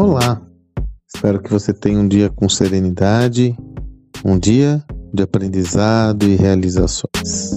Olá! Espero que você tenha um dia com serenidade, um dia de aprendizado e realizações.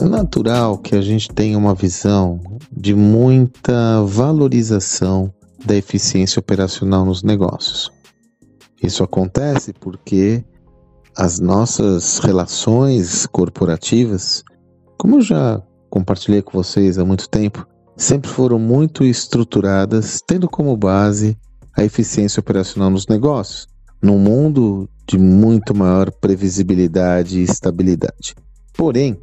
É natural que a gente tenha uma visão de muita valorização da eficiência operacional nos negócios. Isso acontece porque as nossas relações corporativas, como eu já compartilhei com vocês há muito tempo, sempre foram muito estruturadas, tendo como base a eficiência operacional nos negócios, num mundo de muito maior previsibilidade e estabilidade. Porém,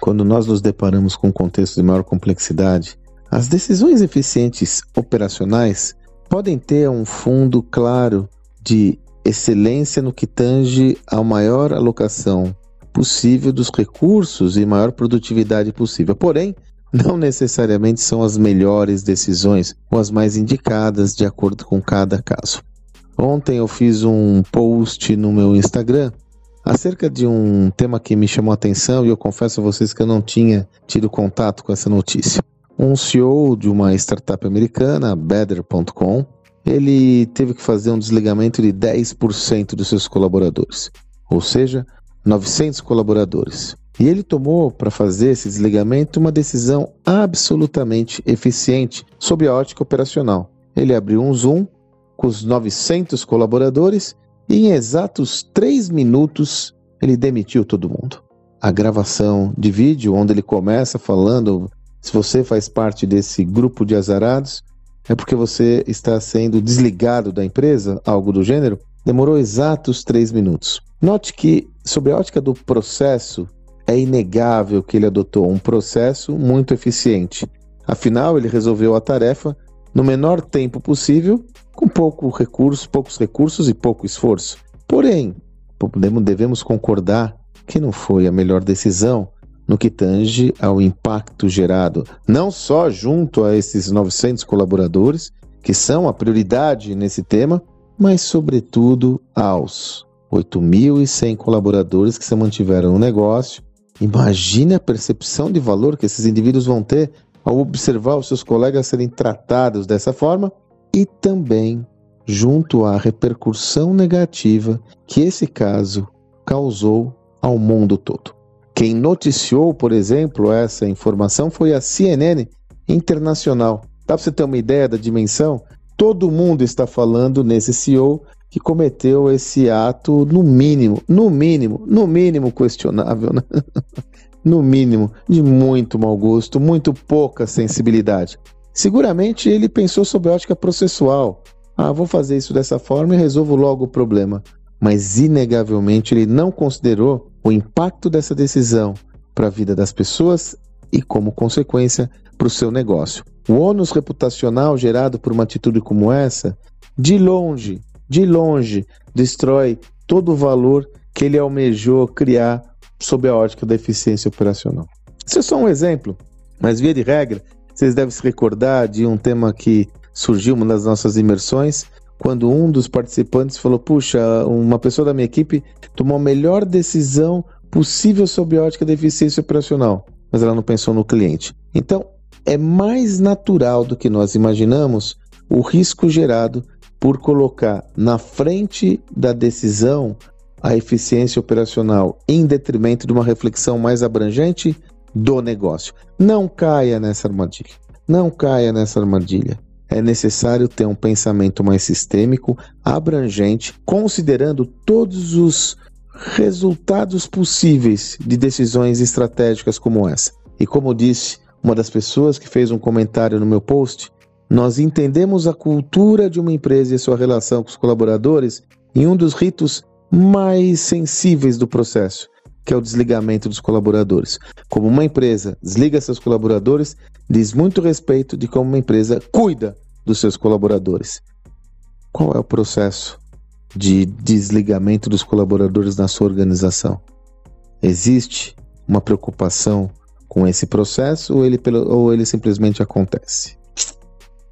quando nós nos deparamos com um contexto de maior complexidade, as decisões eficientes operacionais podem ter um fundo claro de excelência no que tange a maior alocação possível dos recursos e maior produtividade possível. Porém, não necessariamente são as melhores decisões ou as mais indicadas de acordo com cada caso. Ontem eu fiz um post no meu Instagram acerca de um tema que me chamou a atenção e eu confesso a vocês que eu não tinha tido contato com essa notícia. Um CEO de uma startup americana, Better.com, ele teve que fazer um desligamento de 10% dos seus colaboradores, ou seja, 900 colaboradores. E ele tomou para fazer esse desligamento uma decisão absolutamente eficiente sob a ótica operacional. Ele abriu um Zoom com os 900 colaboradores e em exatos 3 minutos ele demitiu todo mundo. A gravação de vídeo, onde ele começa falando: se você faz parte desse grupo de azarados, é porque você está sendo desligado da empresa, algo do gênero, demorou exatos 3 minutos. Note que, sob a ótica do processo, é inegável que ele adotou um processo muito eficiente. Afinal, ele resolveu a tarefa no menor tempo possível, com pouco recurso, poucos recursos e pouco esforço. Porém, devemos concordar que não foi a melhor decisão no que tange ao impacto gerado, não só junto a esses 900 colaboradores, que são a prioridade nesse tema, mas sobretudo aos 8.100 colaboradores que se mantiveram no negócio. Imagine a percepção de valor que esses indivíduos vão ter ao observar os seus colegas serem tratados dessa forma e também junto à repercussão negativa que esse caso causou ao mundo todo. Quem noticiou, por exemplo, essa informação foi a CNN Internacional. Dá para você ter uma ideia da dimensão? Todo mundo está falando nesse CEO que cometeu esse ato no mínimo, no mínimo, no mínimo questionável, né? no mínimo de muito mau gosto, muito pouca sensibilidade. Seguramente ele pensou sobre a ótica processual. Ah, vou fazer isso dessa forma e resolvo logo o problema. Mas inegavelmente ele não considerou o impacto dessa decisão para a vida das pessoas e, como consequência, para o seu negócio. O ônus reputacional gerado por uma atitude como essa, de longe, de longe, destrói todo o valor que ele almejou criar sob a ótica da eficiência operacional. Isso é só um exemplo, mas via de regra, vocês devem se recordar de um tema que surgiu uma das nossas imersões, quando um dos participantes falou: Puxa, uma pessoa da minha equipe tomou a melhor decisão possível sob a ótica da eficiência operacional, mas ela não pensou no cliente. Então, é mais natural do que nós imaginamos o risco gerado por colocar na frente da decisão a eficiência operacional em detrimento de uma reflexão mais abrangente do negócio. Não caia nessa armadilha. Não caia nessa armadilha. É necessário ter um pensamento mais sistêmico, abrangente, considerando todos os resultados possíveis de decisões estratégicas como essa. E como disse uma das pessoas que fez um comentário no meu post, nós entendemos a cultura de uma empresa e sua relação com os colaboradores em um dos ritos mais sensíveis do processo, que é o desligamento dos colaboradores. Como uma empresa desliga seus colaboradores, diz muito respeito de como uma empresa cuida dos seus colaboradores. Qual é o processo de desligamento dos colaboradores na sua organização? Existe uma preocupação com esse processo ou ele, ou ele simplesmente acontece?